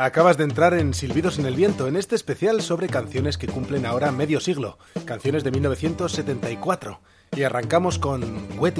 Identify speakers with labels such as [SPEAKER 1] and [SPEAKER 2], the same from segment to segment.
[SPEAKER 1] Acabas de entrar en Silbidos en el Viento, en este especial sobre canciones que cumplen ahora medio siglo, canciones de 1974. Y arrancamos con Wet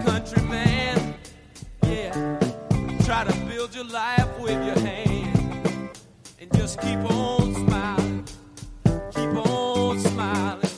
[SPEAKER 1] Countryman. Yeah, try to build your life with your and just keep on smiling, keep on smiling.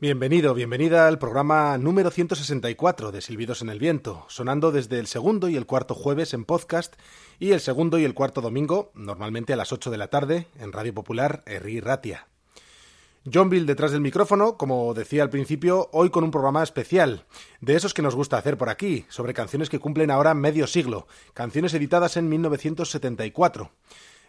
[SPEAKER 1] Bienvenido, bienvenida al programa número 164 de Silbidos en el Viento, sonando desde el segundo y el cuarto jueves en podcast y el segundo y el cuarto domingo, normalmente a las 8 de la tarde, en Radio Popular Erri Ratia. John Bill detrás del micrófono, como decía al principio, hoy con un programa especial, de esos que nos gusta hacer por aquí, sobre canciones que cumplen ahora medio siglo, canciones editadas en 1974.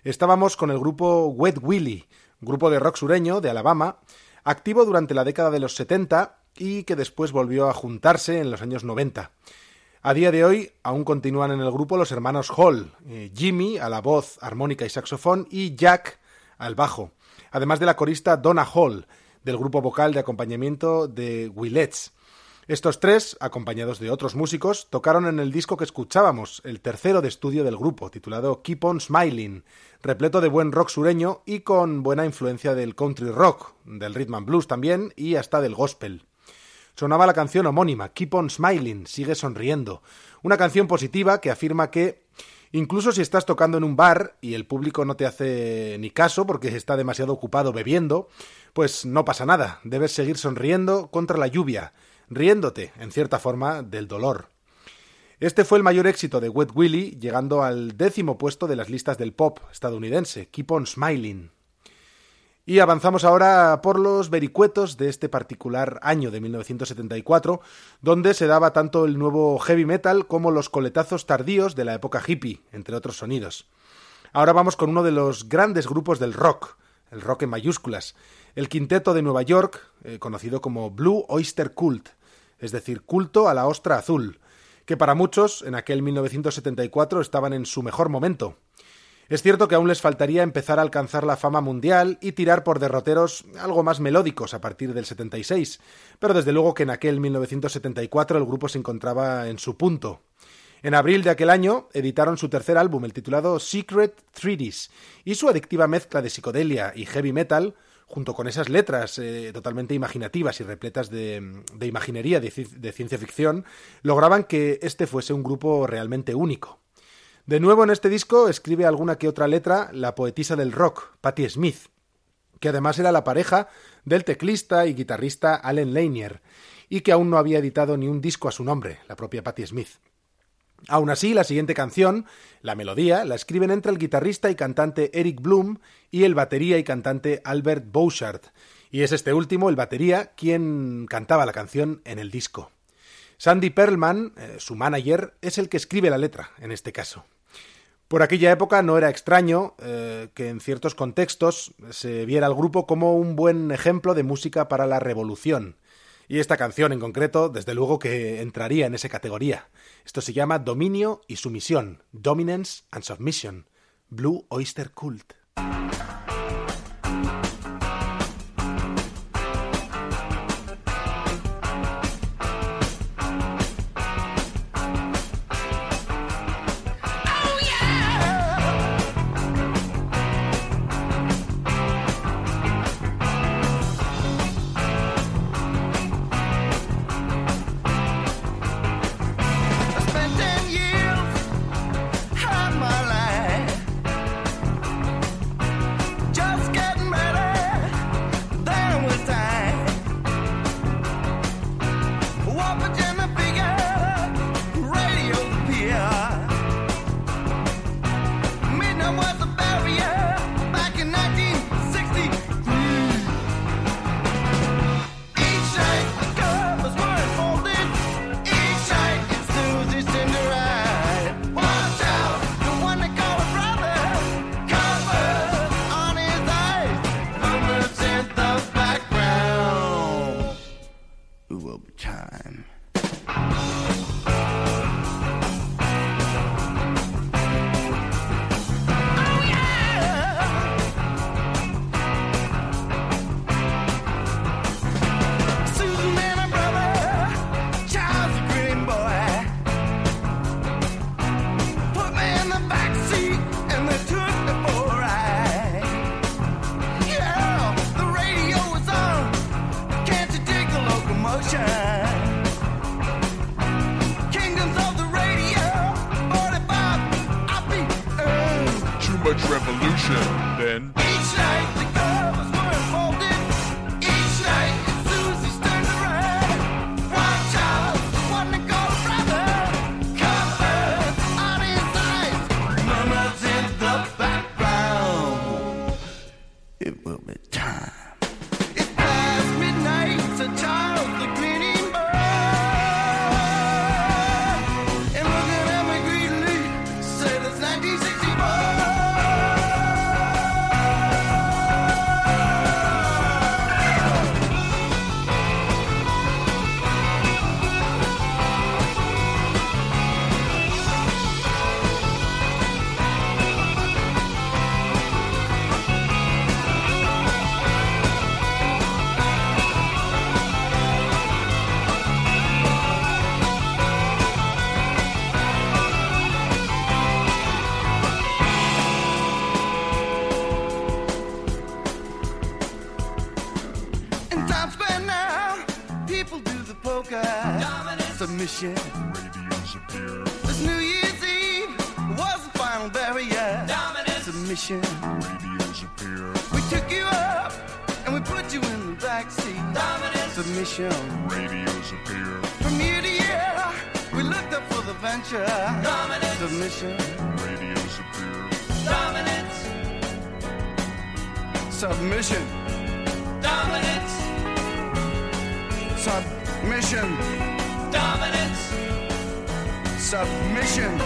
[SPEAKER 1] Estábamos con el grupo Wet Willy, grupo de rock sureño de Alabama, activo durante la década de los 70 y que después volvió a juntarse en los años 90. A día de hoy aún continúan en el grupo los hermanos Hall, eh, Jimmy a la voz, armónica y saxofón y Jack al bajo, además de la corista Donna Hall del grupo vocal de acompañamiento de Willets. Estos tres, acompañados de otros músicos, tocaron en el disco que escuchábamos, el tercero de estudio del grupo, titulado Keep on Smiling, repleto de buen rock sureño y con buena influencia del country rock, del rhythm and blues también y hasta del gospel.
[SPEAKER 2] sonaba la canción homónima, Keep on Smiling, sigue sonriendo. Una canción positiva que afirma que incluso si estás tocando en un bar y el público no te hace ni caso porque está demasiado ocupado bebiendo, pues no pasa nada, debes seguir sonriendo contra la lluvia, riéndote, en cierta forma, del dolor. Este fue el mayor éxito de Wet Willie, llegando al décimo puesto de las listas del pop estadounidense, Keep on Smiling. Y avanzamos ahora por los vericuetos de este particular año de 1974, donde se daba tanto el nuevo heavy metal como los coletazos tardíos de la época hippie, entre otros sonidos. Ahora vamos con uno de los grandes grupos del rock, el rock en mayúsculas, el quinteto de Nueva York, eh, conocido como Blue Oyster Cult, es decir, culto a la ostra azul, que para muchos en aquel 1974 estaban en su mejor momento. Es cierto que aún les faltaría empezar a alcanzar la fama mundial y tirar por derroteros algo más melódicos a partir del 76, pero desde luego que en aquel 1974 el grupo se encontraba en su punto. En abril de aquel año editaron su tercer álbum, el titulado Secret Treaties, y su adictiva mezcla de psicodelia y heavy metal, junto con esas letras eh, totalmente imaginativas y repletas de, imaginería de ciencia ficción, lograban que este fuese un grupo realmente único. De nuevo en este disco escribe alguna que otra letra la poetisa del rock, Patti Smith, que además era la pareja del teclista y guitarrista Allen Lanier, y que aún no había editado ni un disco a su nombre, la propia Patti Smith. Aún así, la siguiente canción, la melodía, la escriben entre el guitarrista y cantante Eric Bloom y el batería y cantante Albert Bouchard, y es este último, el batería, quien cantaba la canción en el disco. Sandy Perlman, eh, su manager, es el que escribe la letra, en este caso. Por aquella época no era extraño eh, que en ciertos contextos se viera al grupo como un buen ejemplo de música para la revolución. Y esta canción en concreto, desde luego que entraría en esa categoría. Esto se llama Dominio y Sumisión, Dominance and Submission, Blue Oyster Cult.
[SPEAKER 3] Submission.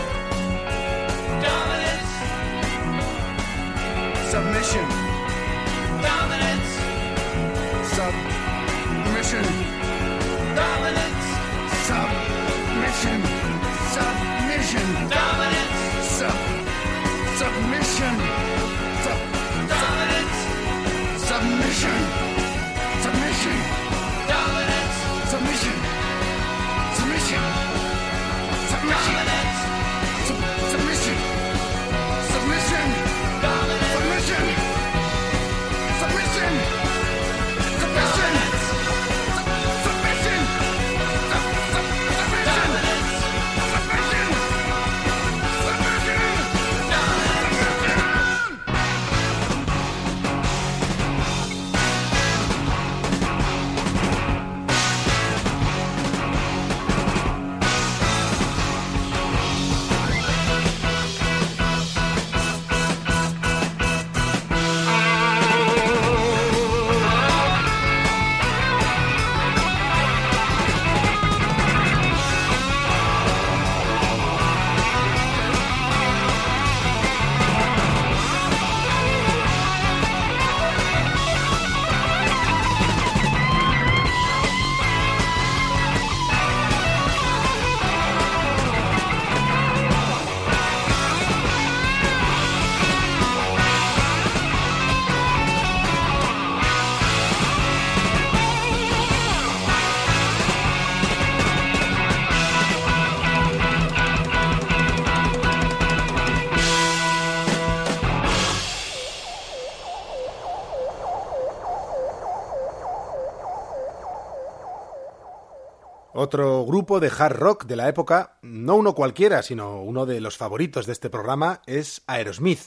[SPEAKER 2] Grupo de hard rock de la época, no uno cualquiera, sino uno de los favoritos de este programa, es Aerosmith,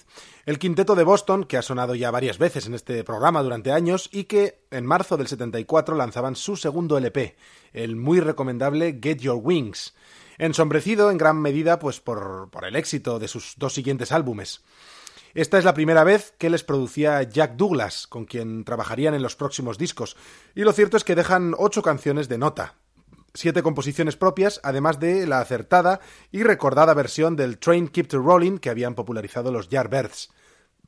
[SPEAKER 2] el quinteto de Boston que ha sonado ya varias veces en este programa durante años y que en marzo del 74 lanzaban su segundo LP, el muy recomendable Get Your Wings, ensombrecido en gran medida pues por, por el éxito de sus dos siguientes álbumes. Esta es la primera vez que les producía Jack Douglas, con quien trabajarían en los próximos discos, y lo cierto es que dejan ocho canciones de nota, siete composiciones propias, además de la acertada y recordada versión del Train Keep to Rolling que habían popularizado los Yardbirds.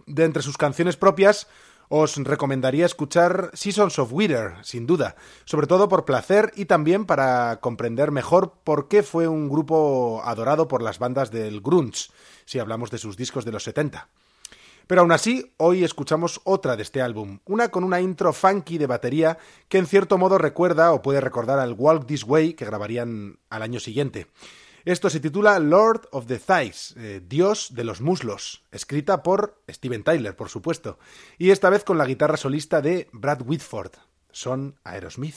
[SPEAKER 2] De entre sus canciones propias, os recomendaría escuchar Seasons of Winter, sin duda, sobre todo por placer y también para comprender mejor por qué fue un grupo adorado por las bandas del grunge, si hablamos de sus discos de los 70. Pero aún así, hoy escuchamos otra de este álbum, una con una intro funky de batería que en cierto modo recuerda o puede recordar al Walk This Way que grabarían al año siguiente. Esto se titula Lord of the Thighs, eh, Dios de los muslos, escrita por Steven Tyler, por supuesto, y esta vez con la guitarra solista de Brad Whitford. Son Aerosmith.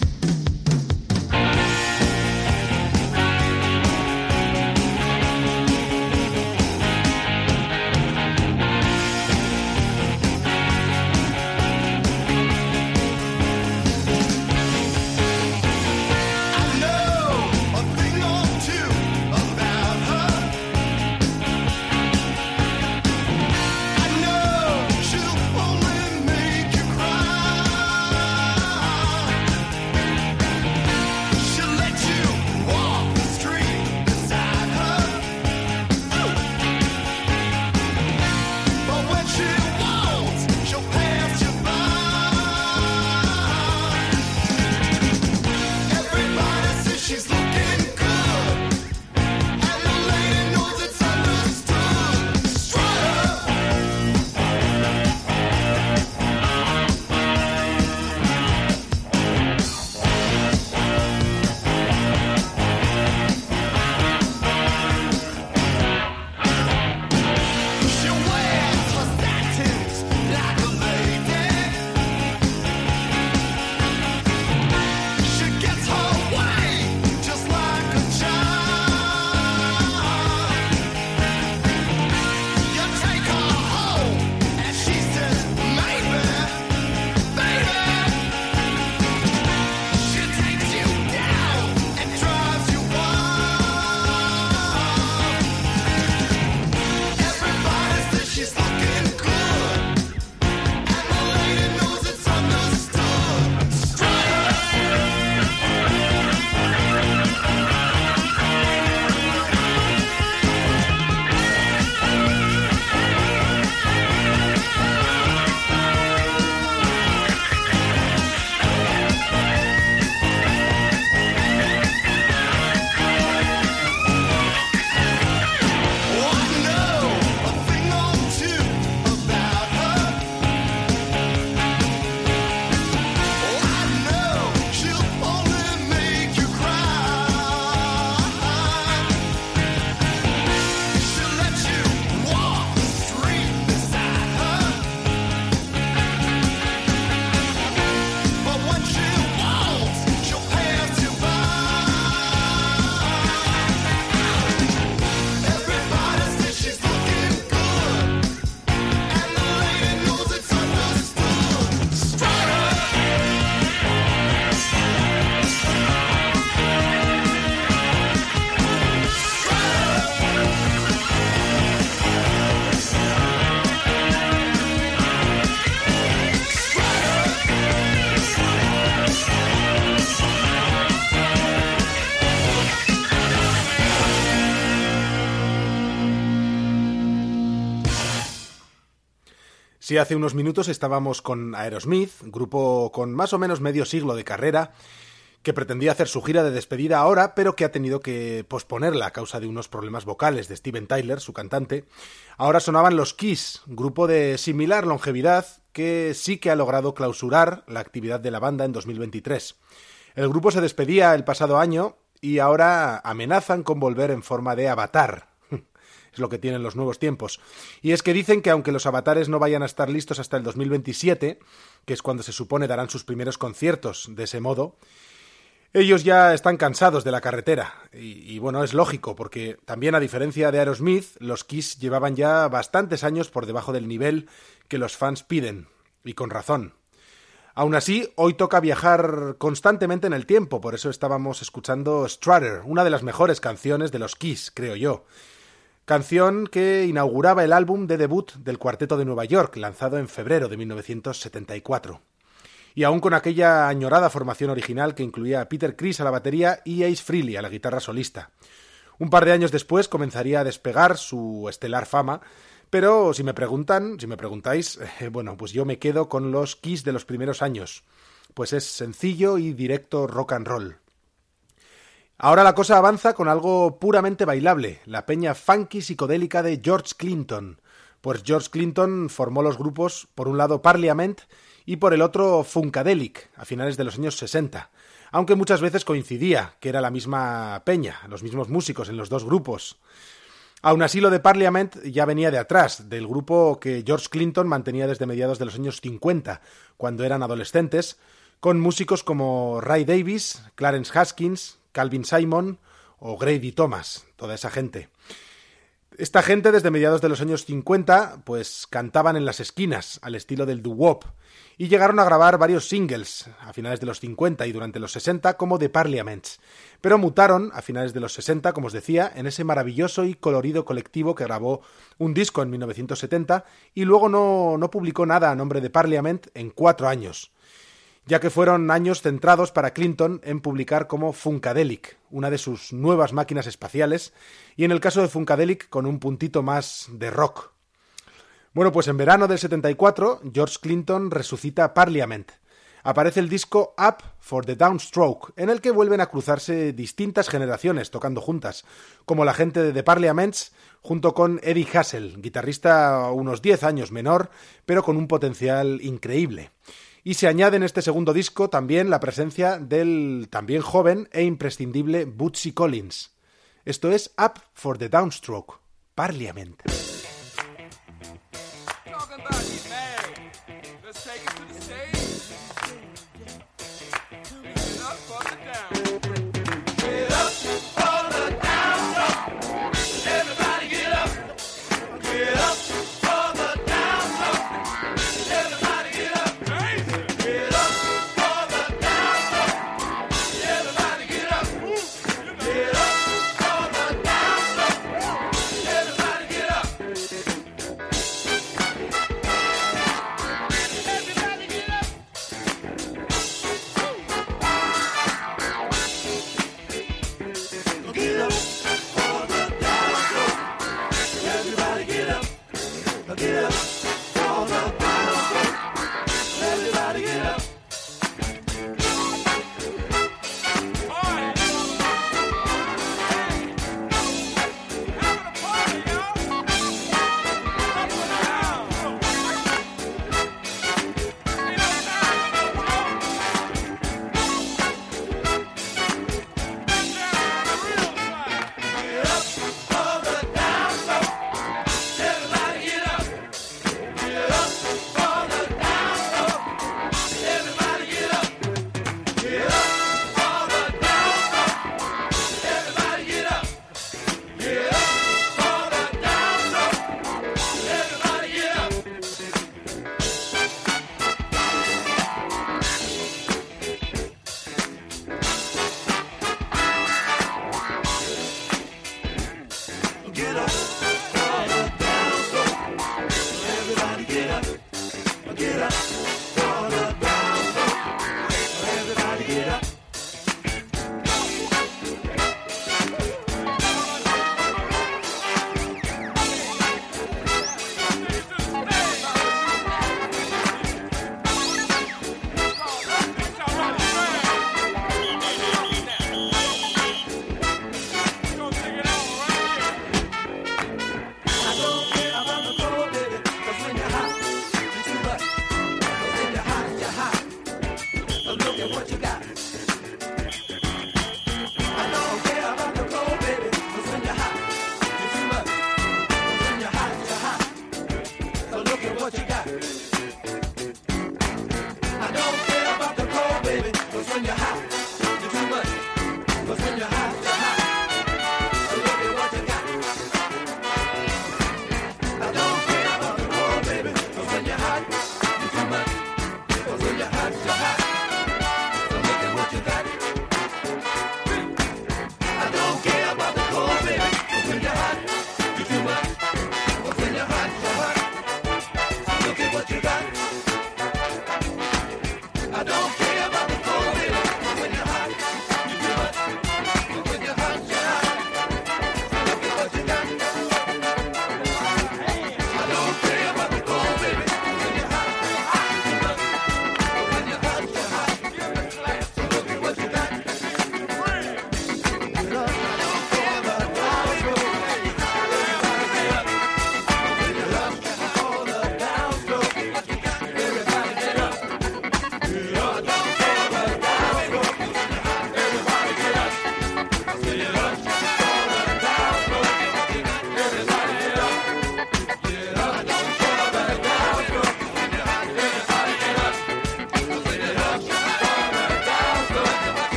[SPEAKER 2] Hace unos minutos estábamos con Aerosmith, grupo con más o menos medio siglo de carrera, que pretendía hacer su gira de despedida ahora, pero que ha tenido que posponerla a causa de unos problemas vocales de Steven Tyler, su cantante. Ahora sonaban los Kiss, grupo de similar longevidad que sí que ha logrado clausurar la actividad de la banda en 2023. El grupo se despedía el pasado año y ahora amenazan con volver en forma de avatar, es lo que tienen los nuevos tiempos. Y es que dicen que aunque los avatares no vayan a estar listos hasta el 2027, que es cuando se supone darán sus primeros conciertos de ese modo, ellos ya están cansados de la carretera. Y, bueno, es lógico, porque también a diferencia de Aerosmith, los Kiss llevaban ya bastantes años por debajo del nivel que los fans piden, y con razón. Aún así, hoy toca viajar constantemente en el tiempo, por eso estábamos escuchando Strutter, una de las mejores canciones de los Kiss, creo yo canción que inauguraba el álbum de debut del Cuarteto de Nueva York, lanzado en febrero de 1974. Y aún con aquella añorada formación original que incluía a Peter Criss a la batería y Ace Frehley a la guitarra solista. Un par de años después comenzaría a despegar su estelar fama, pero si me preguntan, si me preguntáis, eh, bueno, pues yo me quedo con los Kiss de los primeros años, pues es sencillo y directo rock and roll. Ahora la cosa avanza con algo puramente bailable, la peña funky psicodélica de George Clinton. Pues George Clinton formó los grupos, por un lado Parliament y por el otro Funkadelic, a finales de los años 60, aunque muchas veces coincidía que era la misma peña, los mismos músicos en los dos grupos. Aún así, lo de Parliament ya venía de atrás, del grupo que George Clinton mantenía desde mediados de los años 50, cuando eran adolescentes, con músicos como Ray Davis, Clarence Haskins, Calvin Simon o Grady Thomas, toda esa gente. Esta gente desde mediados de los años 50 pues cantaban en las esquinas al estilo del doo-wop y llegaron a grabar varios singles a finales de los 50 y durante los 60 como The Parliaments, pero mutaron a finales de los 60, como os decía, en ese maravilloso y colorido colectivo que grabó un disco en 1970 y luego no, no publicó nada a nombre de Parliament en cuatro años ya que fueron años centrados para Clinton en publicar como Funkadelic, una de sus nuevas máquinas espaciales, y en el caso de Funkadelic con un puntito más de rock. Bueno, pues en verano del 74, George Clinton resucita Parliament. Aparece el disco Up for the Downstroke, en el que vuelven a cruzarse distintas generaciones tocando juntas, como la gente de The Parliaments, junto con Eddie Hassel, guitarrista unos 10 años menor, pero con un potencial increíble. Y se añade en este segundo disco también la presencia del también joven e imprescindible Bootsy Collins. Esto es Up for the Downstroke, Parliament.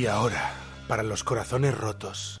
[SPEAKER 3] Y ahora, para los corazones rotos.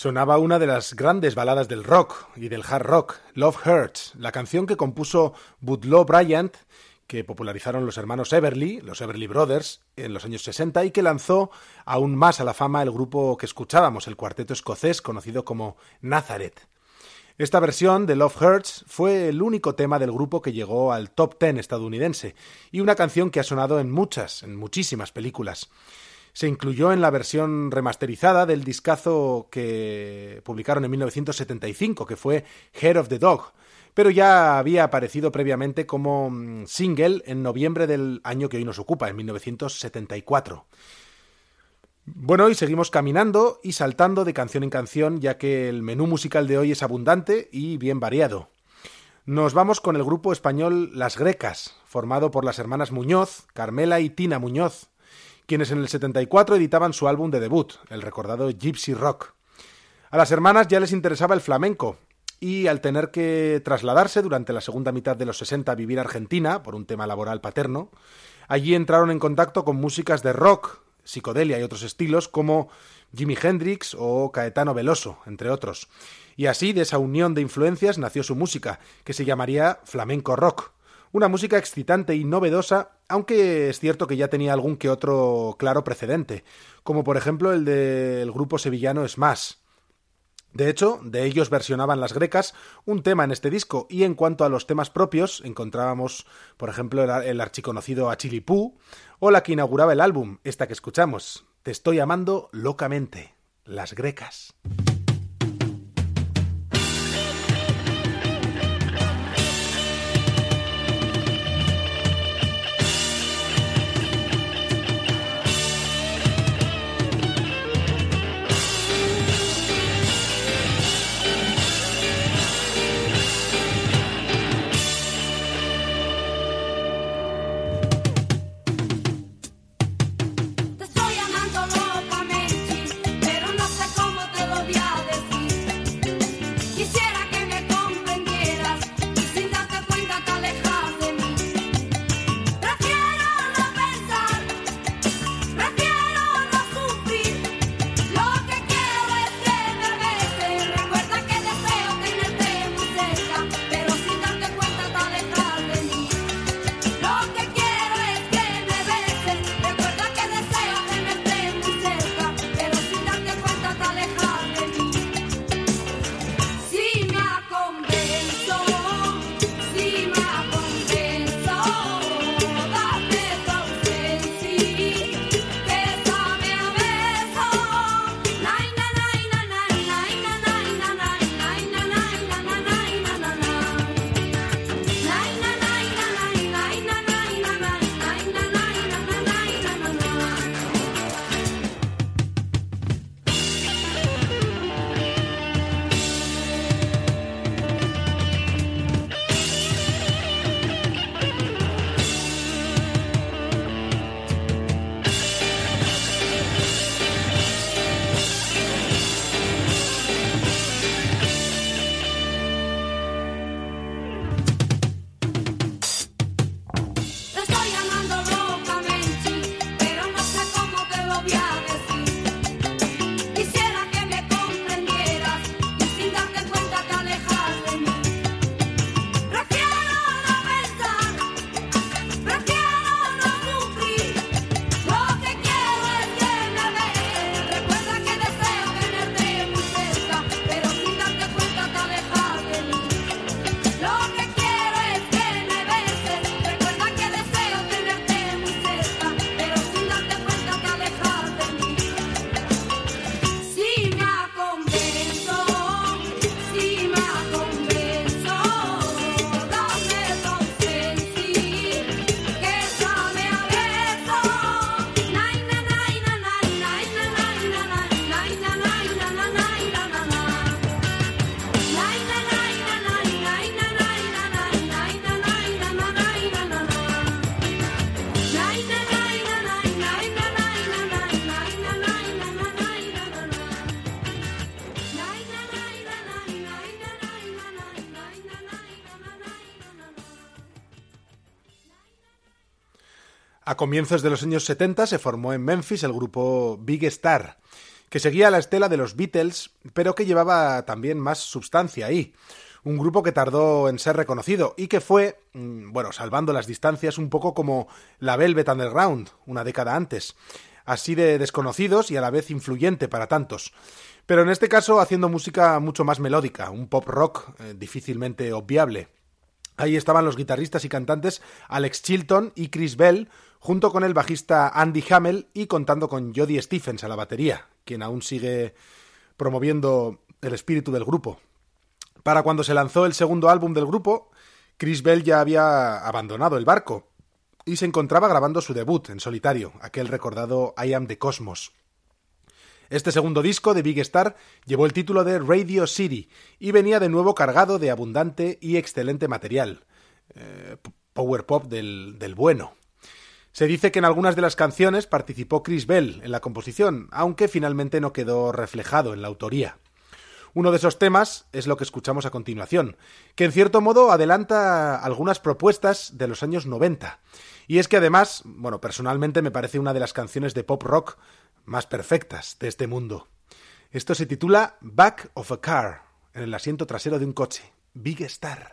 [SPEAKER 3] Sonaba una de las grandes baladas del rock y del hard rock, Love Hurts, la canción que compuso Budlow Bryant, que popularizaron los hermanos Everly, los Everly Brothers, en los años 60 y que lanzó aún más a la fama el grupo que escuchábamos, el cuarteto escocés conocido como Nazareth. Esta versión de Love Hurts fue el único tema del grupo que llegó al top ten estadounidense y una canción que ha sonado en muchas, en muchísimas películas. Se incluyó en la versión remasterizada del discazo que publicaron en 1975, que fue Hair of the Dog, pero ya había aparecido previamente como mm, single en noviembre del año que hoy nos ocupa, en 1974. Bueno, y seguimos caminando y saltando de canción en canción, ya que el menú musical de hoy es abundante y bien variado. Nos vamos con el grupo español Las Grecas, formado por las hermanas Muñoz, Carmela y Tina Muñoz, quienes en el 74 editaban su álbum de debut, el recordado Gypsy Rock. A las hermanas ya les interesaba el flamenco, y al tener que trasladarse durante la segunda mitad de los 60 a vivir a Argentina, por un tema laboral paterno, allí entraron en contacto con músicas de rock, psicodelia y otros estilos como Jimi Hendrix o Caetano Veloso, entre otros. Y así de esa unión de influencias nació su música, que se llamaría flamenco rock,
[SPEAKER 4] Una música excitante y novedosa, aunque es cierto que ya tenía algún que otro claro precedente, como por ejemplo el del grupo sevillano Smash. De hecho, de ellos versionaban las grecas un tema en este disco, y en cuanto a los temas propios, encontrábamos, por ejemplo, el, archiconocido Achilipú, o la que inauguraba el álbum, esta que escuchamos, Te estoy amando locamente, las grecas. Comienzos de los años 70 se formó en Memphis el grupo Big Star, que seguía la estela de los Beatles, pero que llevaba también más sustancia ahí. Un grupo que tardó en ser reconocido y que fue, mm, bueno, salvando las distancias, un poco como la Velvet Underground, una década antes. Así de desconocidos y a la vez influyente para tantos. Pero en este caso haciendo música mucho más melódica, un pop rock eh, difícilmente obviable. Ahí estaban los guitarristas y cantantes Alex Chilton y Chris Bell, junto con el bajista Andy Hamel y contando con Jody Stephens a la batería, quien aún sigue promoviendo el espíritu del grupo. Para cuando se lanzó el segundo álbum del grupo, Chris Bell ya había abandonado el barco y se encontraba grabando su debut en solitario, aquel recordado I Am the Cosmos. Este segundo disco de Big Star llevó el título de Radio City y venía de nuevo cargado de abundante y excelente material. Eh, power pop del, del bueno. Se dice que en algunas de las canciones participó Chris Bell en la composición, aunque finalmente no quedó reflejado en la autoría. Uno de esos temas es lo que escuchamos a continuación, que en cierto modo adelanta algunas propuestas de los años 90. Y es que además, bueno, personalmente me parece una de las canciones de pop rock más perfectas de este mundo. Esto se titula Back of a Car, en el asiento trasero de un coche. Big Star.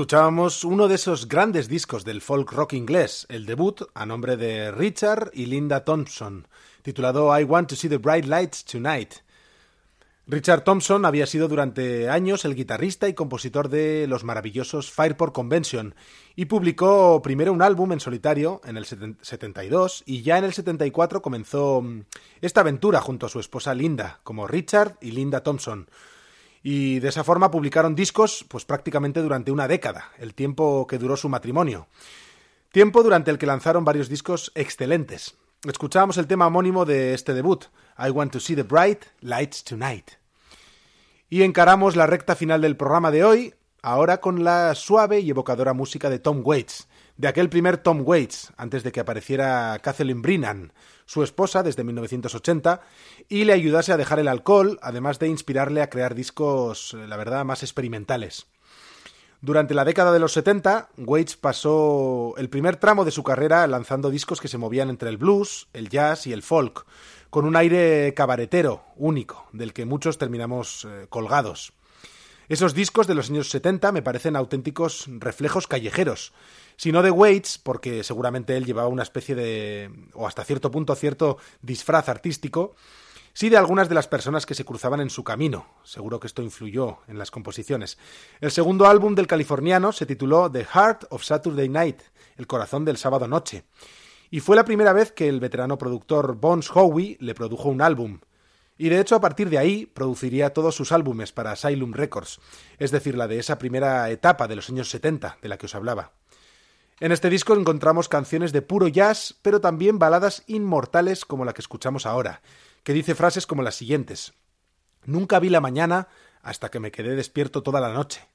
[SPEAKER 2] Escuchábamos uno de esos grandes discos del folk rock inglés, el debut a nombre de Richard y Linda Thompson, titulado I Want to See the Bright Lights Tonight. Richard Thompson había sido durante años el guitarrista y compositor de los maravillosos Fireport Convention y publicó primero un álbum en solitario en el 72 y ya en el 74 comenzó mm, esta aventura junto a su esposa Linda como Richard y Linda Thompson, y de esa forma publicaron discos pues prácticamente durante una década, el tiempo que duró su matrimonio. Tiempo durante el que lanzaron varios discos excelentes. Escuchábamos el tema homónimo de este debut, I Want to See the Bright Lights Tonight. Y encaramos la recta final del programa de hoy, ahora con la suave y evocadora música de Tom Waits, de aquel primer Tom Waits, antes de que apareciera Kathleen Brennan, su esposa desde 1980, y le ayudase a dejar el alcohol, además de inspirarle a crear discos, eh, la verdad, más experimentales. Durante la década de los 70, Waits pasó el primer tramo de su carrera lanzando discos que se movían entre el blues, el jazz y el folk, con un aire cabaretero único, del que muchos terminamos eh, colgados. Esos discos de los años 70 me parecen auténticos reflejos callejeros, si no de Waits, porque seguramente él llevaba una especie de, o hasta cierto punto cierto disfraz artístico, sí de algunas de las personas que se cruzaban en su camino. Seguro que esto influyó en las composiciones. El segundo álbum del californiano se tituló The Heart of Saturday Night, el corazón del sábado noche, y fue la primera vez que el veterano productor Bones Howe le produjo un álbum. Y de hecho a partir de ahí produciría todos sus álbumes para Asylum Records, es decir, la de esa primera etapa de los años 70 de la que os hablaba. En este disco encontramos canciones de puro jazz, pero también baladas inmortales como la que escuchamos ahora, que dice frases como las siguientes. Nunca vi la mañana hasta que me quedé despierto toda la noche.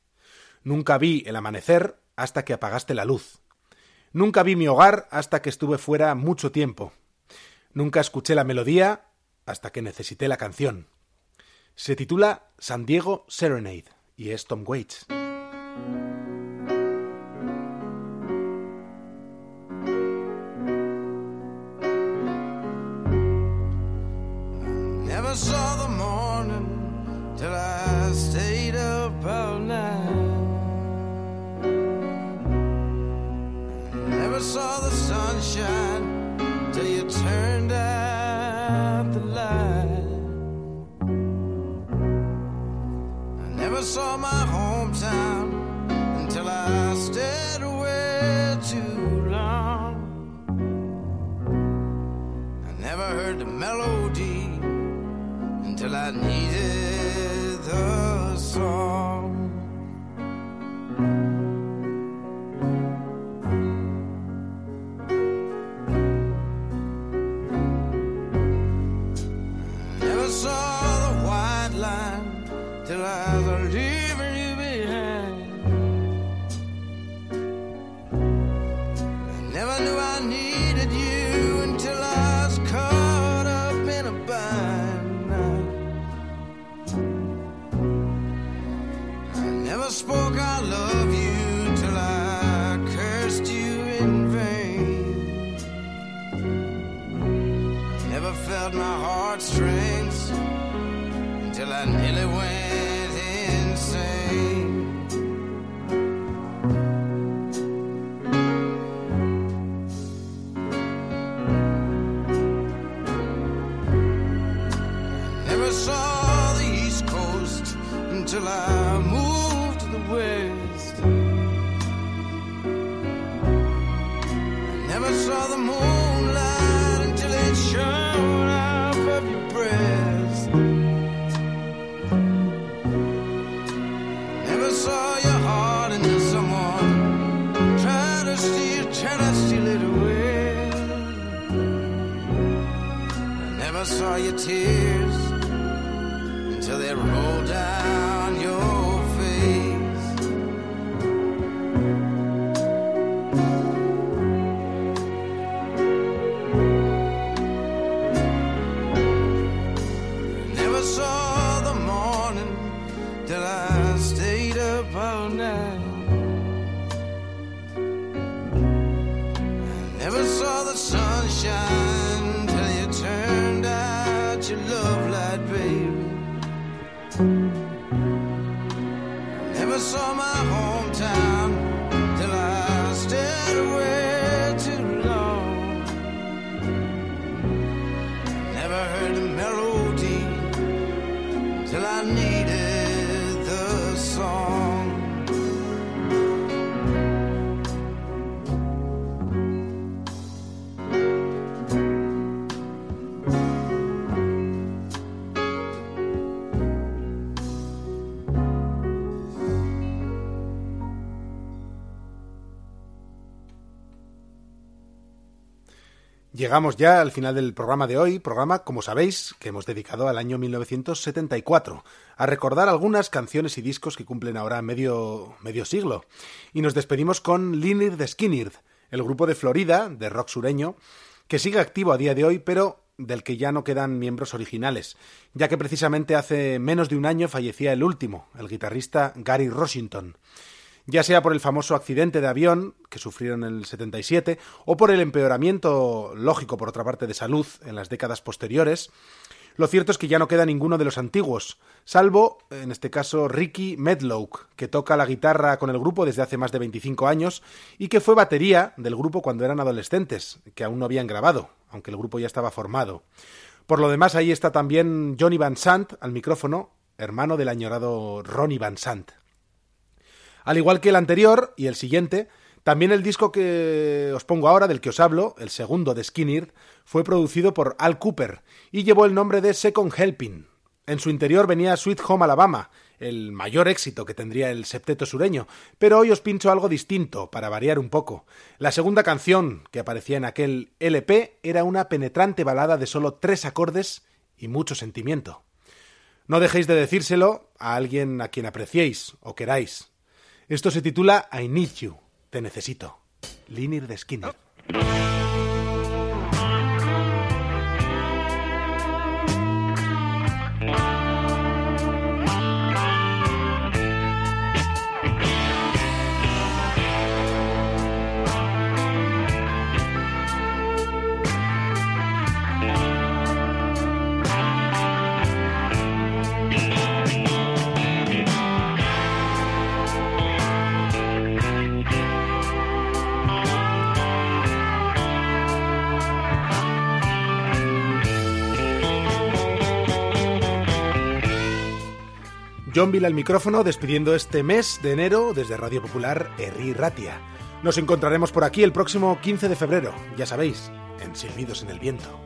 [SPEAKER 2] Nunca vi el amanecer hasta que apagaste la luz. Nunca vi mi hogar hasta que estuve fuera mucho tiempo. Nunca escuché la melodía hasta que necesité la canción. Se titula San Diego Serenade y es Tom Waits.
[SPEAKER 1] Sunshine till you saw my hometown until I stayed away too long. I never heard the melody until I needed up
[SPEAKER 2] Llegamos ya al final del programa de hoy, programa, como sabéis, que hemos dedicado al año 1974, a recordar algunas canciones y discos que cumplen ahora medio, medio siglo. Y nos despedimos con Lynyrd de el grupo de Florida, de rock sureño, que sigue activo a día de hoy, pero del que ya no quedan miembros originales, ya que precisamente hace menos de un año fallecía el último, el guitarrista Gary Rossington ya sea por el famoso accidente de avión que sufrieron en el 77 o por el empeoramiento lógico, por otra parte, de salud en las décadas posteriores, lo cierto es que ya no queda ninguno de los antiguos, salvo, en este caso, Ricky Medlock, que toca la guitarra con el grupo desde hace más de 25 años y que fue batería del grupo cuando eran adolescentes, que aún no habían grabado, aunque el grupo ya estaba formado. Por lo demás, ahí está también Johnny Van Sant al micrófono, hermano del añorado Ronnie Van Sant. Al igual que el anterior y el siguiente, también el disco que os pongo ahora, del que os hablo, el segundo de Skynyrd, fue producido por Al Cooper y llevó el nombre de Second Helping.
[SPEAKER 3] En su interior venía Sweet Home Alabama, el mayor éxito que tendría el septeto sureño, pero hoy os pincho algo distinto, para variar un poco. La segunda canción que aparecía en aquel LP era una penetrante balada de solo tres acordes y mucho sentimiento. No dejéis de decírselo a alguien a quien apreciéis o queráis. Esto se titula I Need You, Te Necesito. Linir de Skinner. John Bill al micrófono despidiendo este mes de enero desde Radio Popular Herri Ratia. Nos encontraremos por aquí el próximo 15 de febrero, ya sabéis, en Silbidos en el Viento.